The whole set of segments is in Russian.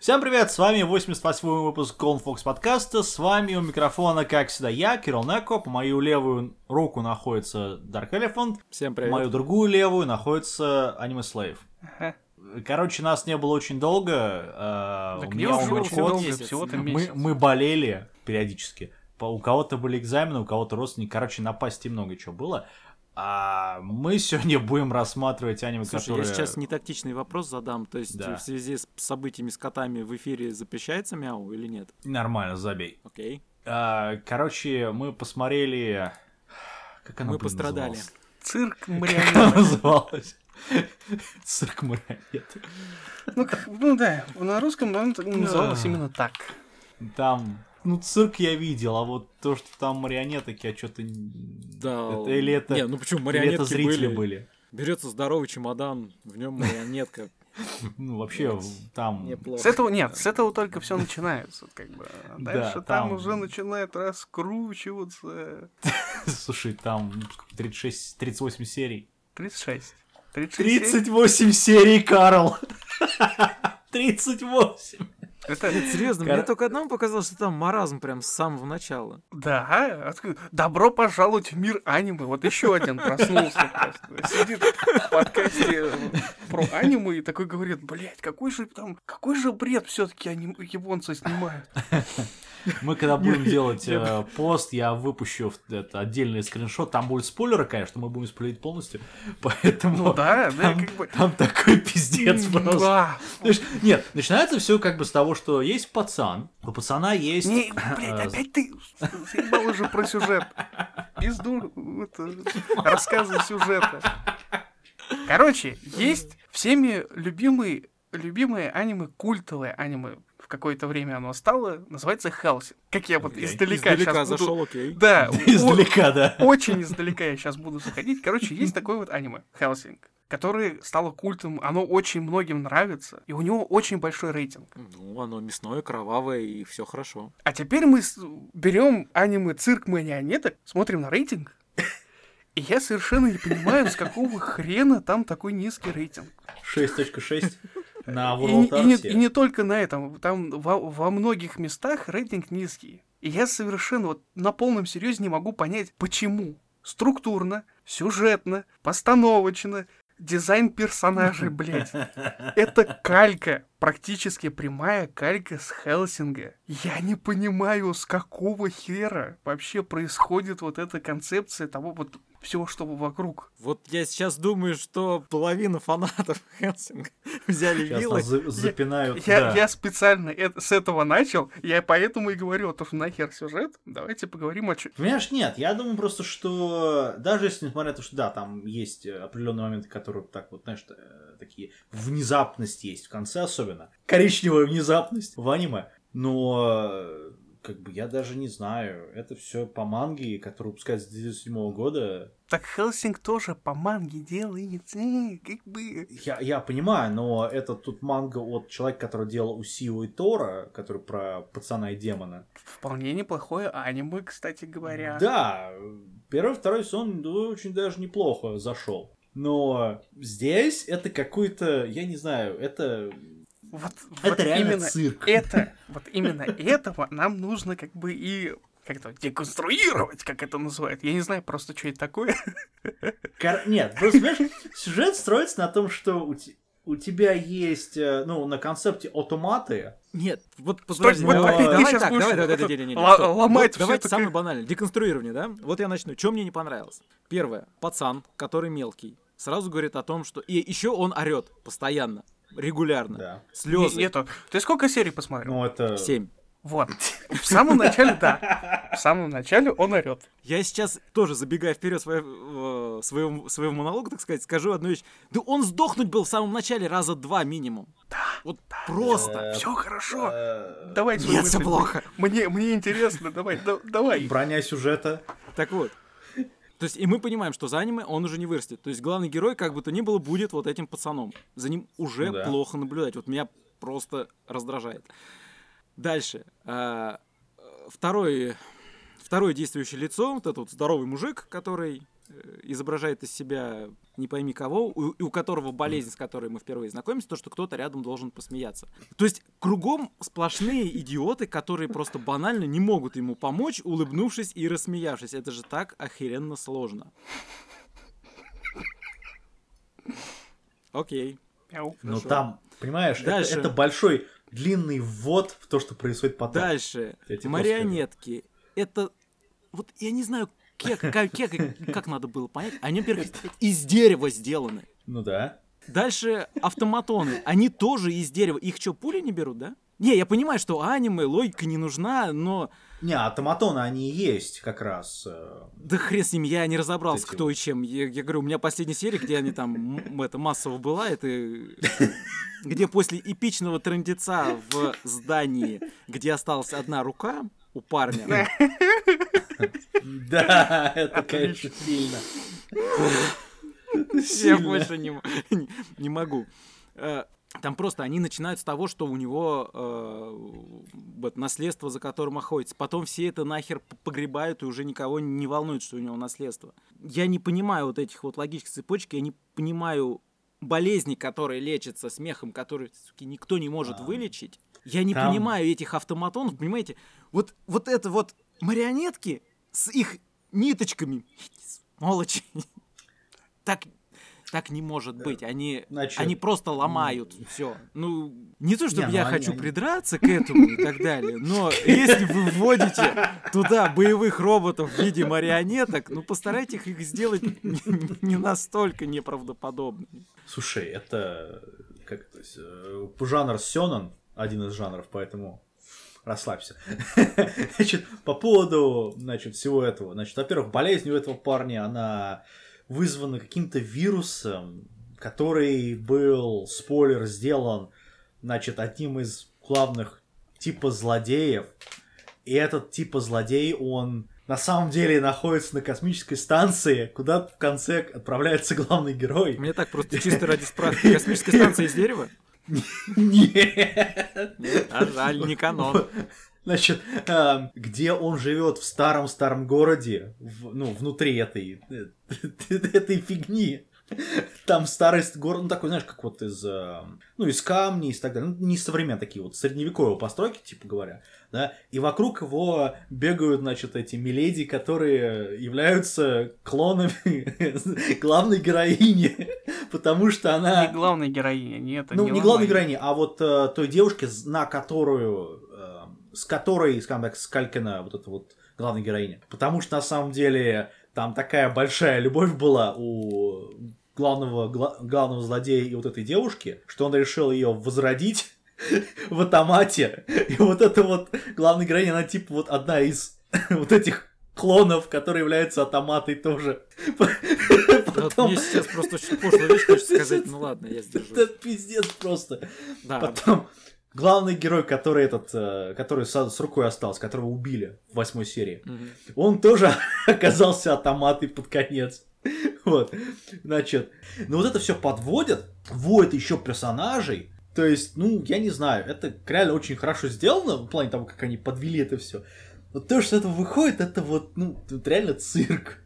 Всем привет, с вами 88 выпуск Fox подкаста, с вами у микрофона, как всегда, я, Кирилл Неко, по мою левую руку находится Dark Elephant, Всем по привет. мою другую левую находится Anime Slave. Ага. Короче, нас не было очень долго, э, Так у меня уже умер очень кот, долго, месяц. всего-то мы, мы болели периодически, у кого-то были экзамены, у кого-то родственники, короче, на пасти много чего было. А мы сегодня будем рассматривать аниме, Слушай, которые... я сейчас нетактичный вопрос задам. То есть Да. в связи с событиями с котами в эфире запрещается мяу или нет? Нормально, забей. Окей. А, короче, мы посмотрели... Как она, Мы блин, пострадали. называлась? Цирк Как марионеток. называлась? Цирк марионет. Ну, как- ну да, на русском он называлось именно так. Там, ну, цирк я видел, а вот то, что там марионеток, я что-то... Да. Это, или это, Не, ну почему или марионетки это зрители были? были? Берется здоровый чемодан, в нем марионетка. Ну, вообще, там... С этого нет, с этого только все начинается, как бы. А Да, Дальше там там- уже начинает раскручиваться. Слушай, там ну, сколько, 36, 38 серий. 36. 36 серий. 38 серий, Карл! 38! Это, Нет, серьезно, Кор- мне только одному показалось, что там маразм прям с самого начала. да, добро пожаловать в мир аниме. Вот еще один проснулся просто. Сидит в подкасте про аниме и такой говорит, блядь, какой же там, какой же бред все-таки японцы снимают. Мы когда будем делать э, пост, я выпущу это, отдельный скриншот. Там будут спойлеры, конечно, мы будем спойлерить полностью. Поэтому Ну да, да, там, как бы... там такой пиздец просто. Знаешь, Нет, начинается все как бы с того, что есть пацан, у пацана есть... Не, блядь, э, опять ты заебал уже про сюжет. Пизду это, рассказы сюжета. Короче, есть всеми любимый, любимое аниме, культовое аниме. В какое-то время оно стало, называется Хелсинг. Как я вот издалека, Издалека сейчас буду... зашел, окей. Да, Издалека, да. очень издалека я сейчас буду заходить. Короче, есть такое вот аниме, Хелсинг, которое стало культом, оно очень многим нравится, и у него очень большой рейтинг. Ну, оно мясное, кровавое, и все хорошо. А теперь мы берем аниме «Цирк марионеток», смотрим на рейтинг, и я совершенно не понимаю, с какого хрена там такой низкий рейтинг. 6.6 на И, World и не, Art. и не только на этом, там во, во многих местах рейтинг низкий. И я совершенно вот на полном серьезе не могу понять, почему. Структурно, сюжетно, постановочно, дизайн персонажей, блядь. Это калька, практически прямая калька с Хелсинга. Я не понимаю, с какого хера вообще происходит вот эта концепция того вот всего, что вокруг. Вот я сейчас думаю, что половина фанатов Хелсинга взяли Сейчас вилы. за- запинают. Я, да. я специально это- с этого начал, я поэтому и говорю, то что нахер сюжет, давайте поговорим о чем. Понимаешь, нет, я думаю просто, что даже если, несмотря на то, что да, там есть определенные моменты, которые так вот, знаешь, э, такие внезапность есть в конце особенно. Коричневая внезапность в аниме. Но как бы я даже не знаю, это все по манге, которая выпускается с 2007 года. Так Хелсинг тоже по манге делается, э, как бы... Я, я понимаю, но это тут манга от человека, который делал Усио и Тора, который про пацана и демона. Вполне неплохое аниме, кстати говоря. Да, первый, второй сезон ну, очень даже неплохо зашел. Но здесь это какой-то, я не знаю, это, Вот, это вот реально именно цирк. это, вот именно этого нам нужно как бы и как-то деконструировать, как это называют. Я не знаю просто, что это такое. Кор- Нет, просто, понимаешь, сюжет строится на том, что у, у тебя есть, э, ну, на концепте автоматы. Нет, вот Стой, подожди, вот давай, давай щас так, давай, давай, давай, не, не, не, ла- стоп. ломать Вот Давайте самое банальное, деконструирование, да? Вот я начну. Что мне не понравилось? Первое, пацан, который мелкий, сразу говорит о том, что... И еще он орет постоянно, регулярно. Да. Слезы. Не- Нету. Ты сколько серий посмотрел? Ну, это... Семь. Вот. В самом начале, да. В самом начале он орет. Я сейчас тоже, забегая вперед своего, своего, своего монолога, так сказать, скажу одну вещь. Да он сдохнуть был в самом начале раза два минимум. Да. Вот просто. Э, Все хорошо. э, Давай Нет, все мысль. плохо. Мне, мне интересно, давай, да- давай. Броня сюжета. Так вот. То есть, и мы понимаем, что за аниме он уже не вырастет. То есть, главный герой, как бы то ни было, будет вот этим пацаном. За ним уже да. плохо наблюдать. Вот меня просто раздражает. Дальше. А, Второй, второе действующее лицо, вот этот вот здоровый мужик, который изображает из себя не пойми кого, у, и у которого болезнь, с которой мы впервые знакомимся, то, что кто-то рядом должен посмеяться. То есть кругом сплошные идиоты, которые просто банально не могут ему помочь, улыбнувшись и рассмеявшись. Это же так охеренно сложно. Окей. Хорошо. там, понимаешь, это, Дальше. это большой длинный ввод в то, что происходит потом. Дальше. Марионетки. Это... Вот я не знаю, как, как, как, как надо было понять. Они, во-первых, из дерева сделаны. Ну да. Дальше автоматоны. Они тоже из дерева. Их что, пули не берут, да? Не, я понимаю, что аниме, логика не нужна, но... Не, автоматоны они есть как раз. э, Да хрен с ними, я не разобрался, Эти кто и чем. Я, я говорю, у меня последняя серия, где они там, это, массово была, это... Где после эпичного трындеца в здании, где осталась одна рука у парня, Да, это, конечно, сильно. Я больше не, могу. Э, Там просто они начинают с того, что у него э, вот наследство, за которым охотится. Потом все это нахер погребают, и уже никого не волнует, что у него наследство. Я не понимаю вот этих вот логических цепочек, я не понимаю болезни, которые лечатся смехом, которые, суки, никто не может А. вылечить. Я не Там- понимаю этих автоматонов, понимаете? Вот, вот это вот марионетки с их ниточками, сволочи, так, так не может быть. Они, Значит, они просто ломают все. Ну, не то, чтобы Не, ну я они- хочу они- придраться к этому и так далее, но если вы вводите туда боевых роботов в виде марионеток, ну постарайтесь их сделать не, настолько неправдоподобными. Слушай, это как это, э, жанр сёнэн, один из жанров, поэтому расслабься. Значит, по поводу, значит, всего этого. Значит, во-первых, болезнь у этого парня, она вызвана каким-то вирусом, который был, спойлер, сделан, значит, одним из главных типа злодеев. И этот типа злодей, он на самом деле находится на космической станции, куда в конце отправляется главный герой. Мне так просто чисто ради справки. Космическая станция из дерева? Нет. А жаль, не канон. Значит, эм, где он живет в старом-старом городе, ну, внутри этой, этой фигни. Там старость город, ну, такой, знаешь, как вот из, э, ну, из камней, из так далее. Ну, не современные такие вот средневековые постройки, типа говоря, да. И вокруг его бегают, значит, эти миледи, которые являются клонами главной героини, потому что она... Не главная героиня, нет, Ну, не, главной героини, а вот э, той девушке, на которую, э, с которой, скажем так, скалькина вот эта вот главная героиня. Потому что, на самом деле, там такая большая любовь была у главного, гла- главного злодея и вот этой девушки, что он решил ее возродить в автомате. И вот эта вот главная героиня, она типа вот одна из вот этих клонов, которые являются автоматой тоже. Вот мне сейчас просто очень пошлую вещь хочется сказать. Ну ладно, я Это сдержусь. пиздец просто. Да, Потом главный герой, который этот, э, который с, рукой остался, которого убили в восьмой серии, Мгм. он тоже оказался автоматой под конец. Вот, значит, ну вот это все подводят, вводят еще персонажей. То есть, ну, я не знаю, это реально очень хорошо сделано в плане того, как они подвели это все. Но то, что это выходит, это вот, ну, это реально цирк.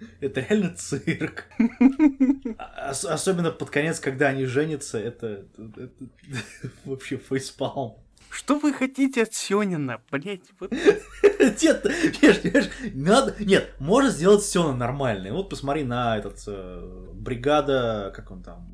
Это реально цирк. А- ос- особенно под конец, когда они женятся, это, это- это вообще фейспалм. Что вы хотите от Сёнина, блять? Вот Нет, понимаешь, понимаешь, надо... Нет, можно сделать все нормально. Вот посмотри на этот э, бригада, как он там,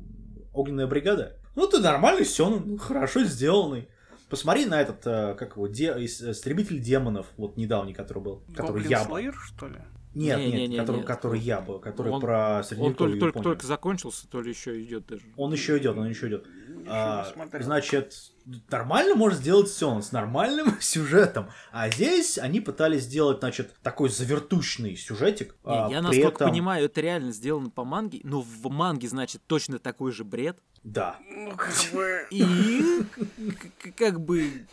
огненная бригада. Ну, ты нормальный Сёнэн, хорошо сделанный. Посмотри на этот, э, как его, де... ис- истребитель демонов, вот недавний, который был, который Гоблин я был. Слэйер, что ли? Нет, Не-не-не, нет, который, нет. который я был, который Он- про Он средневековье только, только, Японию. только закончился, то ли еще идет даже. Он еще идет, он еще идет. А, смотрел. значит, нормально можно сделать все с нормальным сюжетом. А здесь они пытались сделать, значит, такой завертушный сюжетик. Не, а, я насколько этом- понимаю, это реально сделано по манге, но в манге, значит, точно такой же бред. Да. Ну, как бы... И как бы...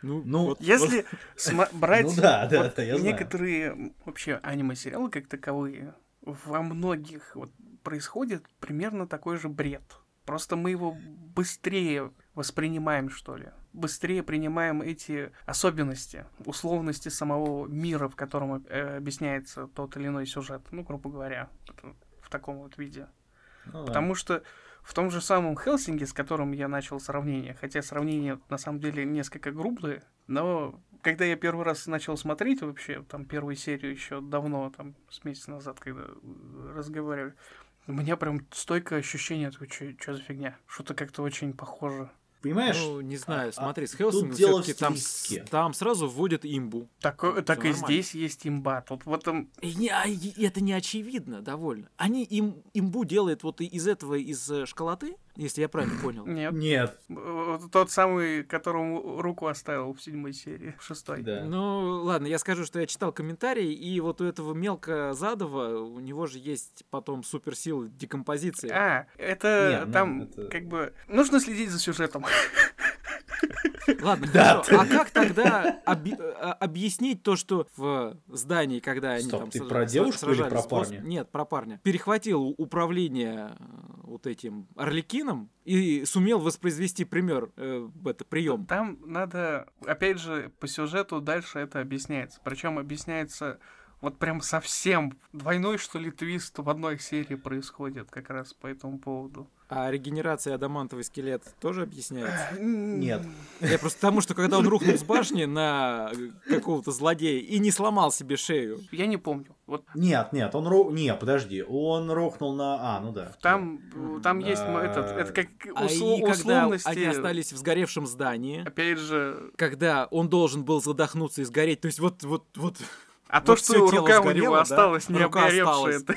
Ну, Ну, вот- Если сма- брать Ну да, да, вот это я знаю. некоторые м, вообще аниме-сериалы как таковые, во многих вот происходит примерно такой же бред. Просто мы его быстрее воспринимаем, что ли. Быстрее принимаем эти особенности, условности самого мира, в котором э, объясняется тот или иной сюжет. Ну, грубо говоря, в таком вот виде. Ну, да. Потому что в том же самом Хелсинге, с которым я начал сравнение, хотя сравнение на самом деле несколько грубое, но когда я первый раз начал смотреть вообще, там первую серию еще давно, там с месяца назад, когда разговаривали, у меня прям стойкое ощущение, что за фигня, что-то как-то очень похоже. Понимаешь? Ну, не знаю, а- смотри, с тут Хелсингом дело в все-таки там, с- там сразу вводят имбу. Так, Ну, так и нормально. здесь есть имба. Тут в этом И не- а и это не очевидно довольно. Они им, имбу делают вот и- из этого, из э, школоты, если я правильно понял. нет. Нет. Тот самый, которому руку оставил в седьмой серии, в шестой. Да. Ну, ладно, я скажу, что я читал комментарии, и вот у этого мелко задова, у него же есть потом суперсилы декомпозиции. А, это Не, ну, там это- как бы нужно следить за сюжетом. Ладно, Да, хорошо. А как тогда э, объяснить то, что в здании, когда они Стоп, там ты про девушку или про парня? Нет, про парня. Перехватил управление э, вот этим Орликином и сумел воспроизвести пример, э, это прием. Там надо, опять же, по сюжету дальше это объясняется. Причем объясняется вот прям совсем двойной, что ли, твист в одной серии происходит как раз по этому поводу. А регенерация адамантовый скелет тоже объясняется? Нет. Я просто потому, что когда он рухнул с башни на э, какого-то злодея и не сломал себе шею. Я не помню. Вот Нет, нет, он ру... Не, подожди, он рухнул на... А, ну да. там, э, там есть А, этот, это как А усло- и когда условности. они остались в сгоревшем здании, Опять же, когда он должен был задохнуться и сгореть, то есть вот, вот, вот, а то, что рука у сгорело, него да? осталась не Рука обгоревшая, осталась. это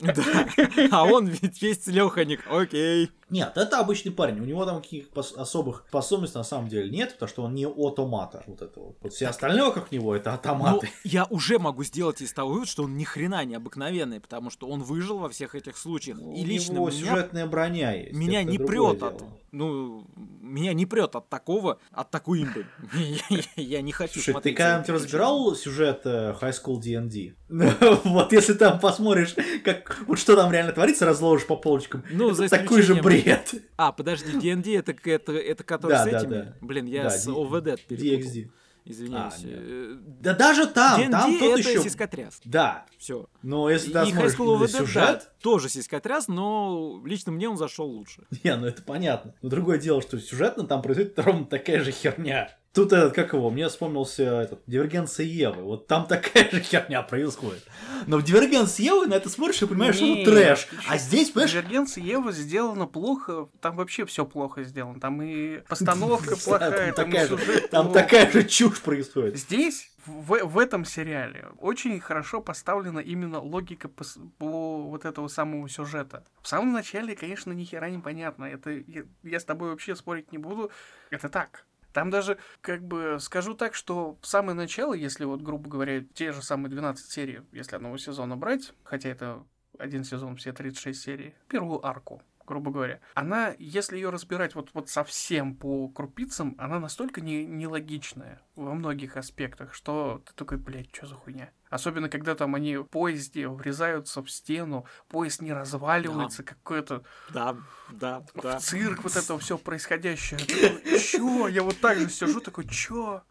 да. А он ведь весь целеханик, окей. Нет, это обычный парень. У него там каких особых способностей на самом деле нет, потому что он не автомата. Вот это вот. Вот все остальное вокруг него это Ну, автоматы. я уже могу сделать из того вывод, что он ни хрена не обыкновенный, потому что он выжил во всех этих случаях. У И лично него меня сюжетная броня есть. меня это не прет от, дело. Ну, меня не прет от такого, от такой имбы. Я- не хочу Слушай, ты смотреть. когда-нибудь за этим разбирал сюжет э, High School D&D? Вот если там посмотришь, как вот что там реально творится, разложишь по полочкам, Ну, за такой же бред. А, подожди, D&D это, это, это который с этими? Блин, я с ОВД перепутал. DXD. Извиняюсь. А. Э, Да даже там, D&D там тот это еще... сиськотряс. Да, Все. но если И ты High School именно OVD, да, сюжет, тоже сиськотряс, но лично мне он зашел лучше. не, ну это понятно. Но другое дело, что сюжетно там происходит ровно такая же херня. Тут этот, как его, мне вспомнился этот, Дивергенция Евы. Вот там такая же херня происходит. Но в Дивергенции Евы на это смотришь и понимаешь, что это трэш. А здесь, понимаешь, Дивергенция Ева сделана плохо, там вообще все плохо сделано. Там и постановка плохая, там такая же- сюжет там такая же чушь происходит. Здесь, в, в этом сериале, очень хорошо поставлена именно логика по, по вот этого самого сюжета. В самом начале, конечно, ни хера не понятно. Это я, я с тобой вообще спорить не буду. Это так. Там даже, как бы, скажу так, что в самое начало, если вот, грубо говоря, те же самые 12 серий, если одного сезона брать, хотя это один сезон, все 36 серий, первую арку, грубо говоря, она, если ее разбирать вот, вот совсем по крупицам, она настолько не, нелогичная во многих аспектах, что ты такой, блядь, что за хуйня? Особенно, когда там они в поезде врезаются в стену, поезд не разваливается, какой-то Да, да, в цирк, вот это все происходящее. Чё? Я вот так же сижу, такой, чё?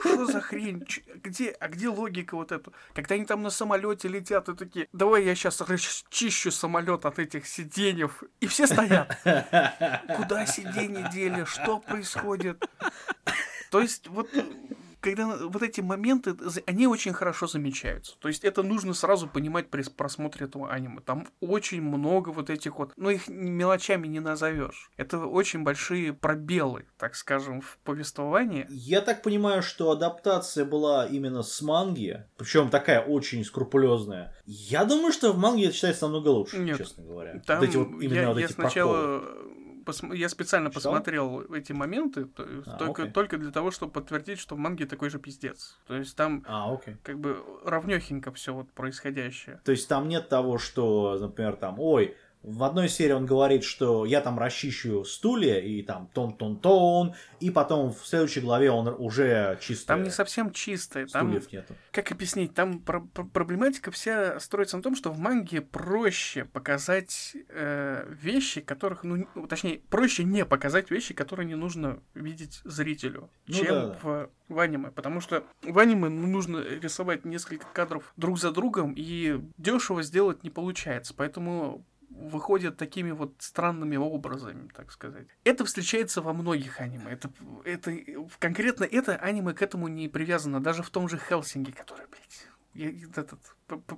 Что за хрень? Чё? Где, а где логика вот эта? Когда они там на самолете летят и такие, давай я сейчас расчищу самолет от этих сиденьев. И все стоят. Куда сиденья дели? Что происходит? То есть вот когда вот эти моменты, они очень хорошо замечаются. То есть это нужно сразу понимать при просмотре этого аниме. Там очень много вот этих вот, ну их мелочами не назовешь. Это очень большие пробелы, так скажем, в повествовании. Я так понимаю, что адаптация была именно с манги, причем такая очень скрупулезная. Я думаю, что в манге это читается намного лучше, Нет. честно говоря. Там вот эти вот именно я, вот я эти сначала проколы. Посм- я специально Читал? посмотрел эти моменты А, только, окей. только для того, чтобы подтвердить, что в манге такой же пиздец. То есть там А, окей. как бы равнёхенько все вот происходящее. То есть там нет того, что, например, там, ой, В одной серии он говорит, что я там расчищу стулья, и там тон-тон-тон, и потом в следующей главе он уже чисто... Там не совсем чистое. Там, Стульев нету. как объяснить, там про- про- проблематика вся строится на том, что в манге проще показать э, вещи, которых, ну, не- точнее, проще не показать вещи, которые не нужно видеть зрителю, Ну чем да. в, в аниме. Потому что в аниме ну, нужно рисовать несколько кадров друг за другом, и дешево сделать не получается. Поэтому выходят такими вот странными образами, так сказать. Это встречается во многих аниме. Это, это, конкретно это аниме к этому не привязано. Даже в том же Хелсинге, который, блядь, я этот,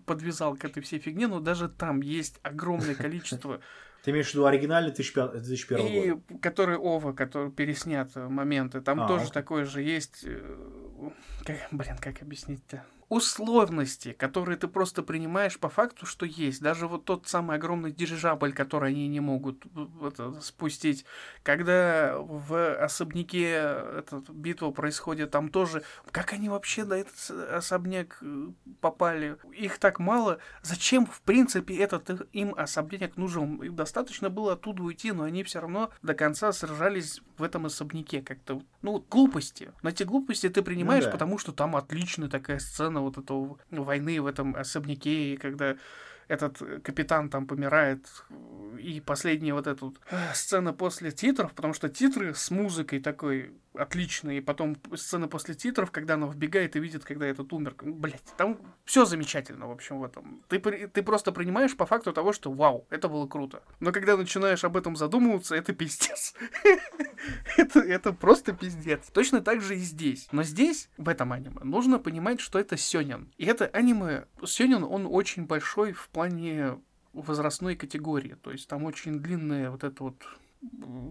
подвязал к этой всей фигне, но даже там есть огромное количество Ты имеешь в виду оригинальный 2005 2001 и года? который Ова, который переснят э, моменты, там А, тоже такое же есть. э, блин, как объяснить-то? Условности, которые ты просто принимаешь по факту, что есть. Даже вот тот самый огромный дирижабль, который они не могут в- это, спустить. Когда в особняке эта битва происходит, там тоже... Как они вообще на этот особняк э, попали? Их так мало. Зачем, в принципе, этот им особняк нужен? Им достаточно было оттуда уйти, но они все равно до конца сражались в этом особняке как-то. Ну, глупости. Но эти глупости ты принимаешь, да. потому что там отличная такая сцена вот этого войны в этом особняке, и когда этот э, капитан там помирает, и последняя вот эта вот, э, сцена после титров, потому что титры с музыкой такой отличные, потом сцена после титров, когда она вбегает и видит, когда этот умер. Блять, там все замечательно, в общем, в этом. Ты, ты просто принимаешь по факту того, что вау, это было круто. Но когда начинаешь об этом задумываться, это пиздец. это, это просто пиздец. Точно так же и здесь. Но здесь, в этом аниме, нужно понимать, что это сёнэн. И это аниме, сёнэн, он очень большой в плане возрастной категории. То есть там очень длинная вот эта вот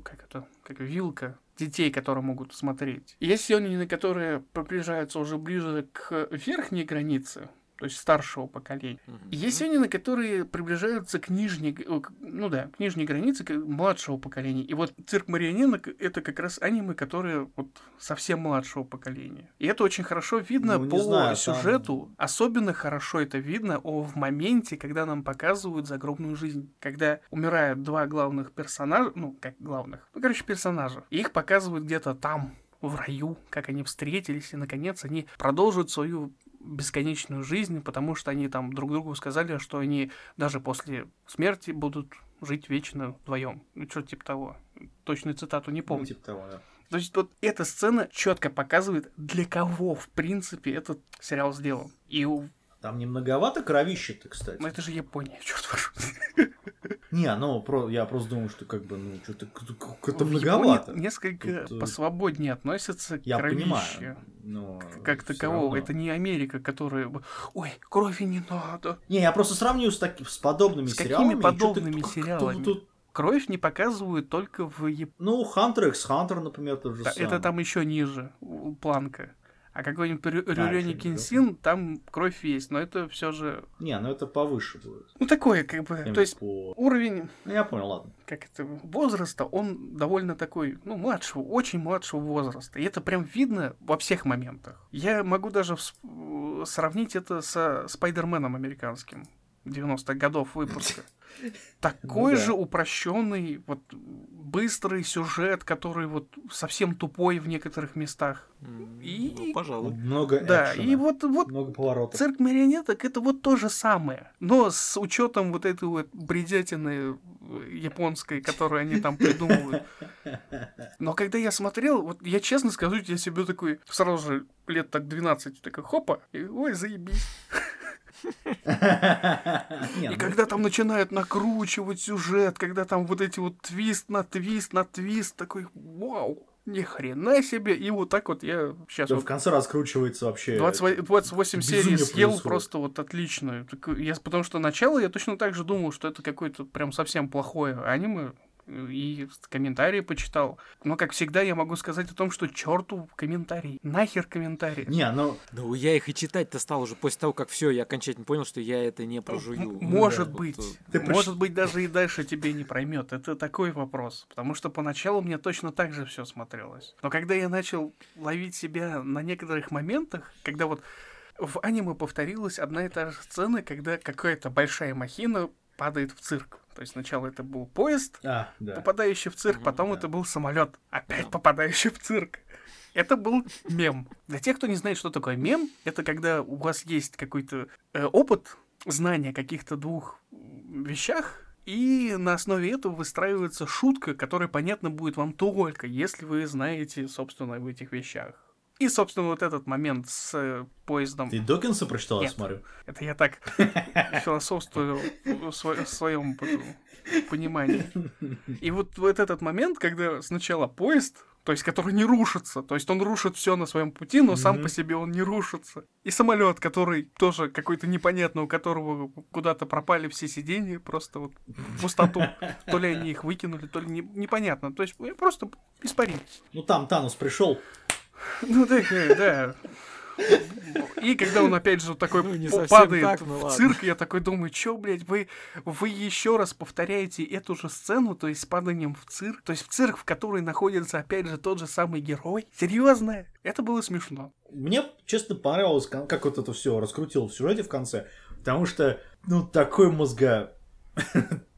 как это, как вилка детей, которые могут смотреть. Есть сёнэны, которые приближаются уже ближе к верхней границе, то есть старшего поколения. И есть сёнэны, которые приближаются к нижней, ну да, к нижней границе к младшего поколения. И вот «Цирк марионеток» — это как раз аниме, которые вот совсем младшего поколения. И это очень хорошо видно Ну, по знаю, там- сюжету. Особенно хорошо это видно о, в моменте, когда нам показывают загробную жизнь. Когда умирают два главных персонажа, ну, как главных, ну, короче, персонажа. И их показывают где-то там, в раю, как они встретились, и, наконец, они продолжат свою бесконечную жизнь, потому что они там друг другу сказали, что они даже после смерти будут жить вечно вдвоем. Ну, что типа того. Точную цитату не Ну, помню. типа того, да. То есть вот эта сцена четко показывает, для кого, в принципе, этот сериал сделан. И Там не многовато кровища-то, кстати. ну, это же Япония, черт возьми. Не, ну, про, я просто думаю, что как бы, ну, что-то В многовато. Японии несколько Тут, э, посвободнее относятся к Я кровище. понимаю. Но Как такового. Это не Америка, которая... Ой, крови не надо. Не, я просто сравниваю с, таки- с подобными С какими сериалами. и чё-то подобными сериалами? тут- Кровь не показывают только в Японии. ну, Hunter x Hunter, например, тот же Да, самый. это там еще ниже планка. А какой-нибудь Рю- Да, Кенсин, там кровь есть, но это все же... Не, ну это повыше будет. Ну, такое, как бы... Именно То есть по- уровень, Ну, я понял, ладно. как это, возраста, он довольно такой, ну, младшего, очень младшего возраста. И это прям видно во всех моментах. Я могу даже всп- сравнить это со Спайдерменом американским 90-х годов выпуска. Такой Ну да. же упрощенный, вот быстрый сюжет, который вот совсем тупой в некоторых местах. И- ну, пожалуй. Много Да, экшена, и вот, вот много поворотов. цирк марионеток это вот то же самое. Но с учетом вот этой вот бредятины э, японской, которую они там придумывают. Но когда я смотрел, вот я честно скажу, я себе такой, сразу же лет так 12, такой хопа, и ой, заебись. И ну, когда там начинают накручивать сюжет, когда там вот эти вот твист на твист на твист, такой, вау, ни хрена себе. И вот так вот я сейчас да, вот в конце раскручивается вообще... 28, 28 серий съел происходит. просто вот отлично. Так Я, потому что начало я точно так же думал, что это какое-то прям совсем плохое аниме. И комментарии почитал. Но, как всегда, я могу сказать о том, что черту комментарий. Нахер комментарий. Не, ну, Ну, я их и читать-то стал уже после того, как все, я окончательно понял, что я это не прожую. М- Может да, быть. вот, Ты Может быть, даже и дальше тебе не проймет. Это такой вопрос. Потому что поначалу мне точно так же все смотрелось. Но когда я начал ловить себя на некоторых моментах, когда вот в аниме повторилась одна и та же сцена, когда какая-то большая махина падает в цирк. То есть сначала это был поезд, А, да. попадающий в цирк, Мгм, потом да. это был самолет, опять Да. попадающий в цирк. Это был мем. Для тех, кто не знает, что такое мем, это когда у вас есть какой-то э, опыт, знание о каких-то двух вещах, и на основе этого выстраивается шутка, которая понятна будет вам только, если вы знаете, собственно, об этих вещах. И, собственно, вот этот момент с э, поездом. Ты Докинса прочитал, я смотрю? Это я так философствую в сво- в своем понимании. И вот, вот этот момент, когда сначала поезд, то есть который не рушится, то есть он рушит все на своем пути, но сам по себе он не рушится. И самолет, который тоже какой-то непонятный, у которого куда-то пропали все сиденья, просто вот в пустоту. То ли они их выкинули, то ли не- непонятно. То есть просто испарились. Ну там Танус пришел. Ну да, э, да. И когда он опять же вот такой Ну, не падает так, ну в ладно. цирк, я такой думаю, чё, блядь, вы, вы еще раз повторяете эту же сцену, то есть с паданием в цирк, то есть в цирк, в который находится опять же тот же самый герой? Серьезно? Это было смешно. Мне, честно, понравилось, как вот это все раскрутил в сюжете в конце. Потому что, ну, такой мозга...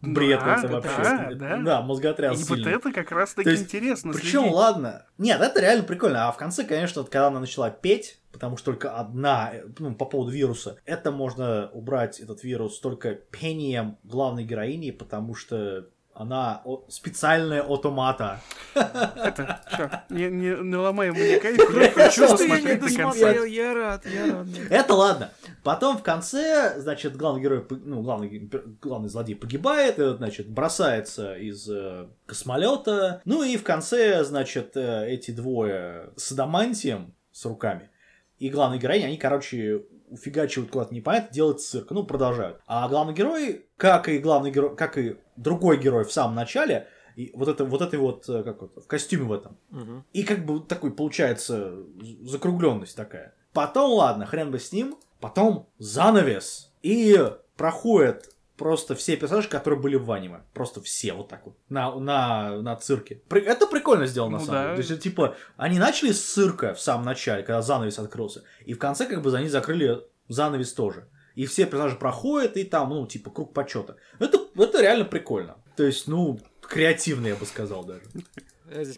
Бред Да, это да, вообще. да. Да, мозготряс И вот это как раз таки есть, интересно. Причем, следить. ладно. Нет, это реально прикольно. А в конце, конечно, вот когда она начала петь, потому что только одна, э, ну, по поводу вируса, это можно убрать, этот вирус, только пением главной героини, потому что она о- специальная автомата. Это, всё, не, не, не ломай мне кайф, я хочу Что я не досмотреть до конца. я рад, я рад. Это ладно. Потом в конце, значит, главный герой, ну, главный, главный злодей погибает, значит, бросается из э, космолета. Ну и в конце, значит, э, эти двое с адамантием, с руками, и главный героиня, они, короче, уфигачивают куда-то непонятно, делают цирк, ну, продолжают. А главный герой, как и главный герой, как и другой герой в самом начале, и вот это вот этой вот, э, как вот, в костюме в этом, Мгм. и как бы такой получается закругленность такая. Потом, ладно, хрен бы с ним. Потом занавес. И проходят просто все персонажи, которые были в аниме. Просто все вот так вот. На, на, на цирке. При- Это прикольно сделано, на Ну самом да. деле. То есть, типа, они начали с цирка в самом начале, когда занавес открылся. И в конце, как бы, за них закрыли занавес тоже. И все персонажи проходят, и там, ну, типа, круг почета. Это, это реально прикольно. То есть, ну, креативно, я бы сказал даже.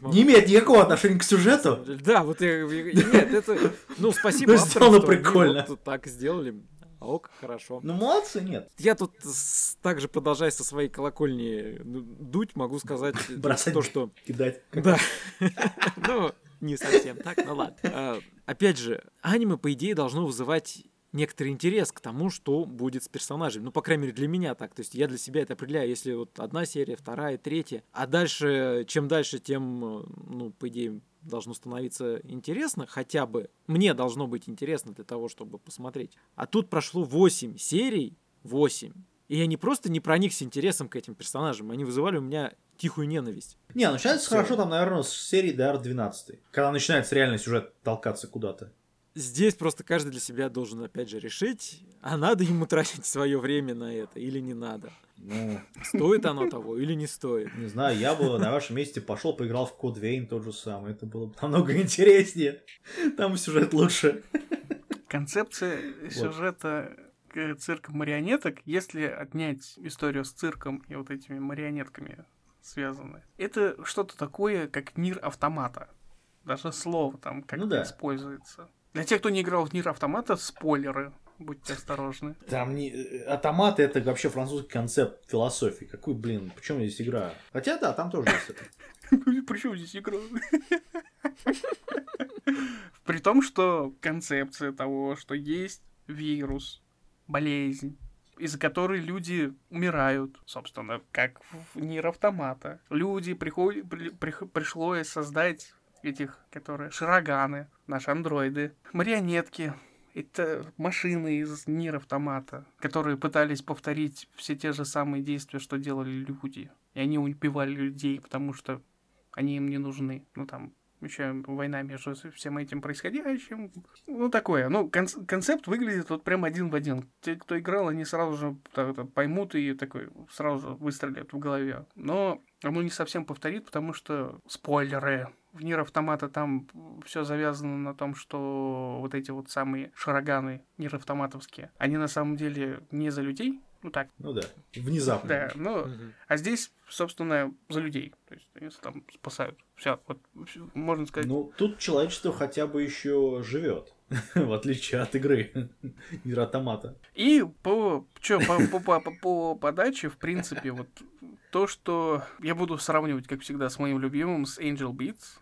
Могу- Не имеет никакого отношения к сюжету. Да, вот я, нет, это, ну, спасибо Ну, авторам, что они прикольно. вот так сделали. Ок, хорошо. Ну, молодцы, нет. Я тут также продолжая со своей колокольни ну, дуть, могу сказать Бросать то, что... Кидать. Да. Ну, не совсем так, ну ладно. А, Опять же, аниме, по идее, должно вызывать некоторый интерес к тому, что будет с персонажем. Ну, по крайней мере, для меня так. То есть я для себя это определяю, если вот одна серия, вторая, третья. А дальше, чем дальше, тем, ну, по идее, должно становиться интересно, хотя бы мне должно быть интересно для того, чтобы посмотреть. А тут прошло 8 серий, 8. И я не просто не проникся интересом к этим персонажам, они вызывали у меня тихую ненависть. Не, начинается Всё. хорошо там, наверное, с серии до 12 Когда начинается реально сюжет толкаться куда-то. Здесь просто каждый для себя должен, опять же, решить, а надо ему тратить свое время на это или не надо. Ну, Стоит оно того или не стоит. не знаю, я бы на вашем месте пошел, поиграл в Код Вейн тот же самый. Это было бы намного интереснее. Там сюжет лучше. Концепция сюжета к цирка марионеток, если отнять историю с цирком и вот этими марионетками связаны, это что-то такое, как мир автомата. Даже слово там как-то Ну да. используется. Для тех, кто не играл в мир автомата, спойлеры. Будьте осторожны. Там не... э, Автоматы это вообще французский концепт философии. Какой, блин, почему здесь играю? Хотя да, там тоже есть это. Причем здесь игра? При том, что концепция того, что есть вирус, болезнь, из-за которой люди умирают, собственно, как в мир автомата. Люди приходят, при- пришлось создать этих, которые широганы, наши андроиды, марионетки, это машины из мира автомата, которые пытались повторить все те же самые действия, что делали люди. И они убивали людей, потому что они им не нужны. Ну, там, еще война между всем этим происходящим. Ну, такое. Ну, конц- концепт выглядит вот прям один в один. Те, кто играл, они сразу же так поймут и такой сразу же выстрелят в голове. Но оно не совсем повторит, потому что спойлеры. В Нир Автомата там все завязано на том, что вот эти вот самые шараганы Нир Автоматовские, они на самом деле не за людей Ну так, Ну да, внезапно. да. Ну, Мгм. а здесь, собственно, за людей. То есть они там спасают. Все, вот, всё, можно сказать. Ну, тут человечество хотя бы еще живет, в отличие от игры Нир Автомата. И по, чё, по, по, по, по- по подаче, в принципе, вот то, что я буду сравнивать, как всегда, с моим любимым, с Angel Beats.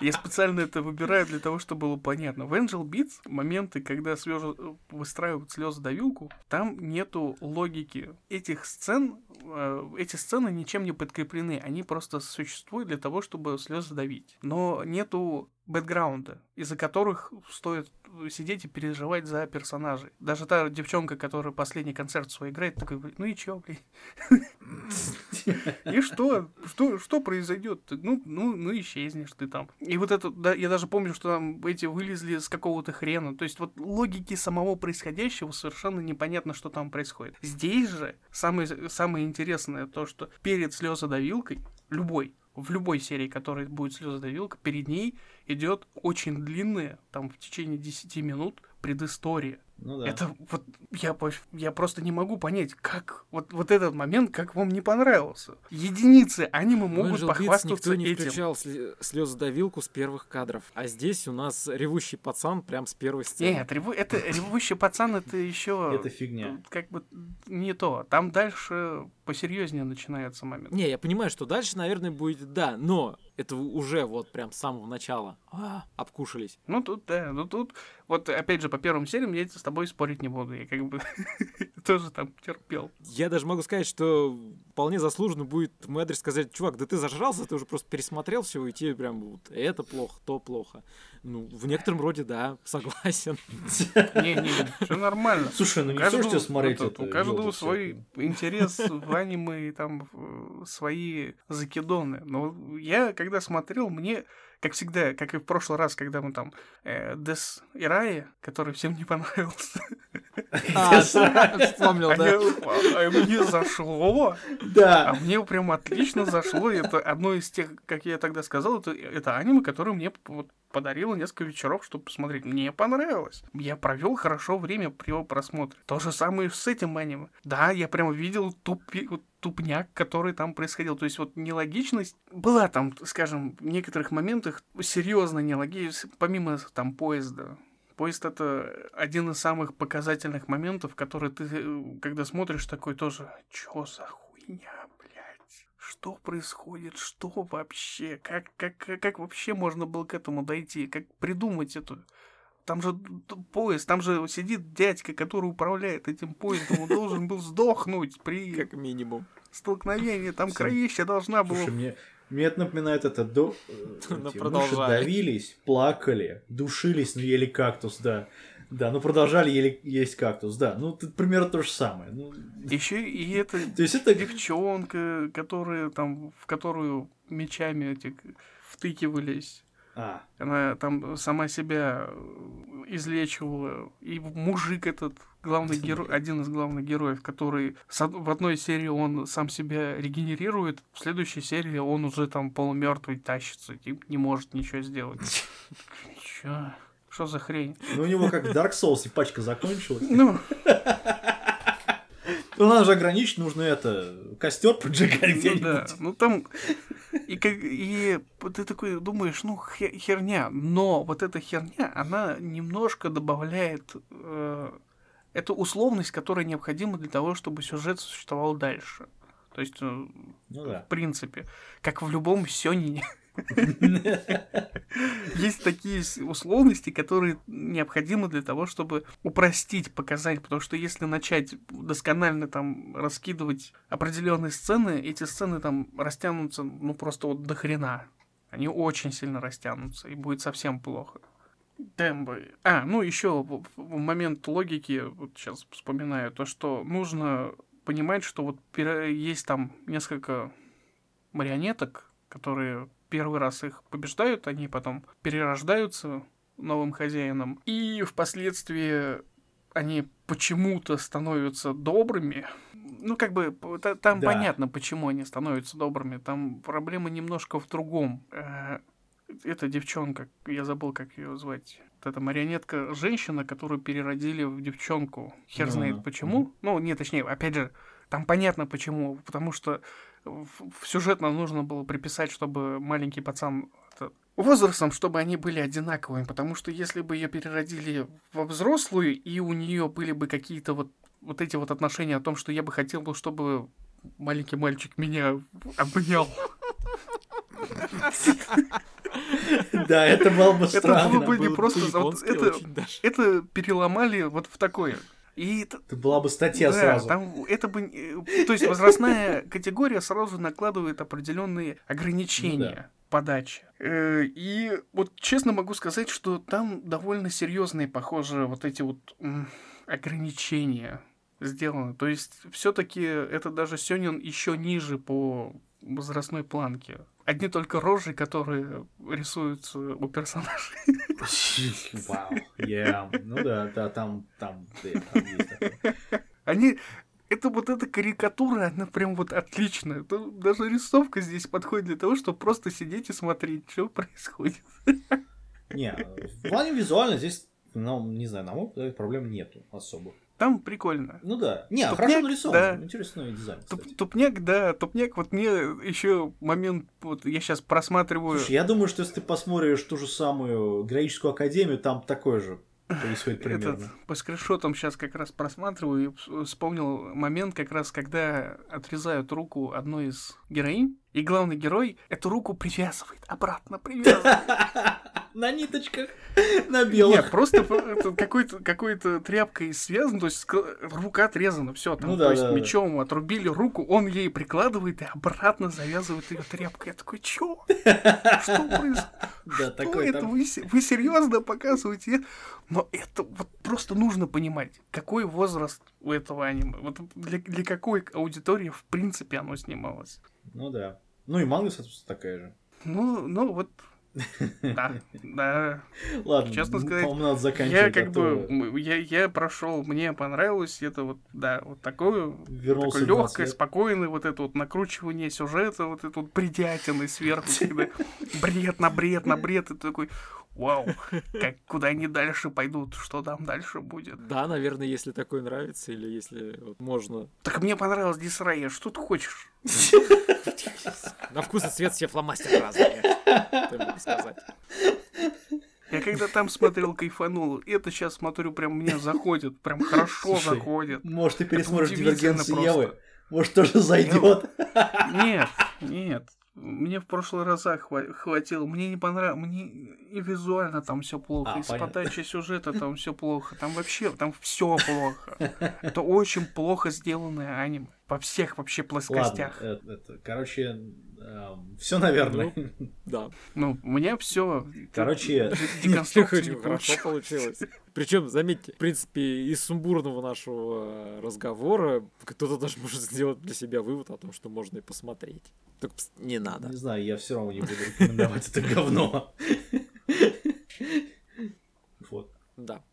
Я специально это выбираю для того, чтобы было понятно. В Angel Beats моменты, когда слезы выстраивают слезодавилку, там нету логики. Этих сцен, э, эти сцены ничем не подкреплены. Они просто существуют для того, чтобы слезы давить. Но нету бэкграунда, из-за которых стоит сидеть и переживать за персонажей. Даже та девчонка, которая последний концерт свой играет, такой, ну и чё, блин? И что? Что, что произойдет? Ну, ну, ну, исчезнешь ты там. И вот это, да, я даже помню, что там эти вылезли с какого-то хрена. То есть вот логики самого происходящего совершенно непонятно, что там происходит. Здесь же самое, самое интересное то, что перед слезодавилкой, любой, в любой серии, которая будет слезодавилка, перед ней идет очень длинная, там в течение 10 минут, предыстория. Ну да. Это вот я, я просто не могу понять, как вот, вот этот момент, как вам не понравился. Единицы аниме В могут Beats похвастаться никто не этим. включал слезодавилку с первых кадров. А здесь у нас ревущий пацан прям с первой сцены. Нет, реву- это ревущий пацан, это еще Это фигня. как бы не то. Там дальше посерьезнее начинается момент. Не, я понимаю, что дальше, наверное, будет да, но это уже вот прям с самого начала а, обкушались. Ну тут, да, ну тут, вот опять же, по первым сериям я с тобой спорить не буду. Я как бы тоже там терпел. Я даже могу сказать, что вполне заслуженно будет мой адрес сказать, чувак, да ты зажрался, ты уже просто пересмотрел все, и тебе прям вот это плохо, то плохо. Ну, в некотором роде, да, согласен. Не-не, все нормально. Слушай, ну не все, что смотреть у каждого свой интерес в аниме и там э, свои закидоны. Но я, когда смотрел, мне, как всегда, как и в прошлый раз, когда мы там э, Дес Ирая, который всем не понравился, А, вспомнил, а да. а мне зашло, а Да. мне прям отлично зашло. И Это одно из тех, как я тогда сказал, это, это аниме, которое мне вот подарило несколько вечеров, чтобы посмотреть. Мне понравилось. Я провел хорошо время при его просмотре. То же самое и с этим аниме. Да, я прям видел тупи- тупняк, который там происходил. То есть вот нелогичность была там, скажем, в некоторых моментах серьезно нелогичность, помимо там поезда. Поезд это один из самых показательных моментов, который ты, э, когда смотришь, такой тоже, чё за хуйня? Что происходит? Что вообще? Как, как, как, вообще можно было к этому дойти? Как придумать эту... Там же поезд, там же сидит дядька, который управляет этим поездом, он должен был сдохнуть при Как минимум. столкновении, там кровища должна была... Слушай, мне, мне это напоминает это до... э, Ну, эти мыши давились, плакали, душились, но ели кактус, да. Да, ну продолжали ели, есть кактус, да. Ну, тут примерно то же самое. Ну, Еще и это то есть это... девчонка, которая там, в которую мечами эти втыкивались. А, Она там сама себя э, излечивала. И мужик этот, главный герой, один из главных героев, который в одной серии он сам себя регенерирует, в следующей серии он уже там полумертвый тащится, и не может ничего сделать. Чё? Что за хрень? ну у него как в Dark Souls пачка закончилась. Ну, Ну, нам же ограничить нужно это, костер поджигать Ну где-нибудь. да, ну там и как и ты такой думаешь, ну хе- херня, но вот эта херня, она немножко добавляет э, эту условность, которая необходима для того, чтобы сюжет существовал дальше. То есть, э, Ну да. в принципе, как в любом сёнине, есть такие условности, которые необходимы для того, чтобы упростить показать, потому что если начать досконально там раскидывать определенные сцены, эти сцены там растянутся, ну просто вот до хрена. Они очень сильно растянутся, и будет совсем плохо. Тембы. А, ну еще в, момент логики, вот сейчас вспоминаю, то, что нужно понимать, что вот есть там несколько марионеток, которые первый раз их побеждают, они потом перерождаются новым хозяином, и впоследствии они почему-то становятся добрыми. Ну, как бы, там Да. понятно, почему они становятся добрыми. Там проблема немножко в другом. Э, Эта девчонка, я забыл, как ее звать. Вот эта марионетка женщина, которую переродили в девчонку. Хер Ну, знает почему. Ну, не, точнее, опять же, там понятно почему. Потому что в, в сюжетно нужно было приписать, чтобы маленький пацан это, возрастом, чтобы они были одинаковыми. Потому что если бы ее переродили во взрослую, и у нее были бы какие-то вот, вот эти вот отношения о том, что я бы хотел, бы, чтобы маленький мальчик меня обнял. Да, это было бы Это странно. было бы не просто... это, это переломали вот в такое. И это, Это была бы статья да, сразу. там это бы... э, То есть возрастная категория сразу накладывает определенные ограничения да. подачи. Э, И вот честно могу сказать, что там довольно серьезные, похоже, вот эти вот ограничения сделаны. То есть все-таки это даже Сёнин еще ниже по возрастной планке. Одни только рожи, которые рисуются у персонажей. Вау. Yeah. Ну да, да, там, там, да, там есть такое. Они... Это вот эта карикатура, она прям вот отличная. Это даже рисовка здесь подходит для того, чтобы просто сидеть и смотреть, что происходит. Не, в плане визуально здесь, ну, не знаю, на мой взгляд, проблем нету особо. Там прикольно. Ну да. Не, Тупняк, хорошо нарисован. да. Интересный дизайн, Туп- тупняк, да, тупняк. Вот мне еще момент, вот я сейчас просматриваю. Слушай, я думаю, что если ты посмотришь ту же самую героическую академию, там такое же происходит примерно. Этот, по скриншотам сейчас как раз просматриваю и вс- вспомнил момент, как раз когда отрезают руку одной из героинь, и главный герой эту руку привязывает, обратно привязывает. На ниточках, на Нет, белых. просто это какой-то какой-то тряпкой связан, то есть рука отрезана, все, там, Ну то да, есть да, да. мечом отрубили руку, он ей прикладывает и обратно завязывает ее тряпкой. Я такой, чё? Что происходит? Да, Что такой это? там. Вы, вы серьезно показываете? Но это вот просто нужно понимать, какой возраст у этого аниме. Вот для, для какой аудитории, в принципе, оно снималось. Ну да. Ну и манга, соответственно, такая же. Ну, ну вот, да, да. Ладно, Честно сказать, по-моему, надо заканчивать. Я как а бы, то м, я, я прошел, мне понравилось это вот, да, вот такое, Вернулся такое 20 легкое, спокойное, вот это вот накручивание сюжета, вот это вот бредятины сверху, когда бред на бред на бред, и ты такой, вау, как, куда они дальше пойдут, что там дальше будет. Да, наверное, если такое нравится, или если вот можно. Так мне понравилось Дисрая, что ты хочешь? На вкус и цвет все фломастеры разные. Ты сказать. Я когда там смотрел, кайфанул, это сейчас смотрю, прям мне заходит, прям хорошо Слушай, заходит. Может, ты пересмотришь дивергенцию. Евы? Может, тоже зайдет? Нет, нет. Мне в прошлый раз хва- хватило. Мне не понравилось. Мне и визуально там все плохо. А, и с понятно. подачей сюжета там все плохо. Там вообще, там все плохо. Это очень плохо сделанное аниме. Во всех вообще Ладно, плоскостях. э, это, короче, все, наверное. Да. Ну, у меня все. Короче, не хорошо получилось. Причем, заметьте, в принципе, из сумбурного нашего разговора кто-то даже может сделать для себя вывод о том, что можно и посмотреть. Только пс, не надо. не знаю, я все равно не буду рекомендовать это говно. Вот. Да.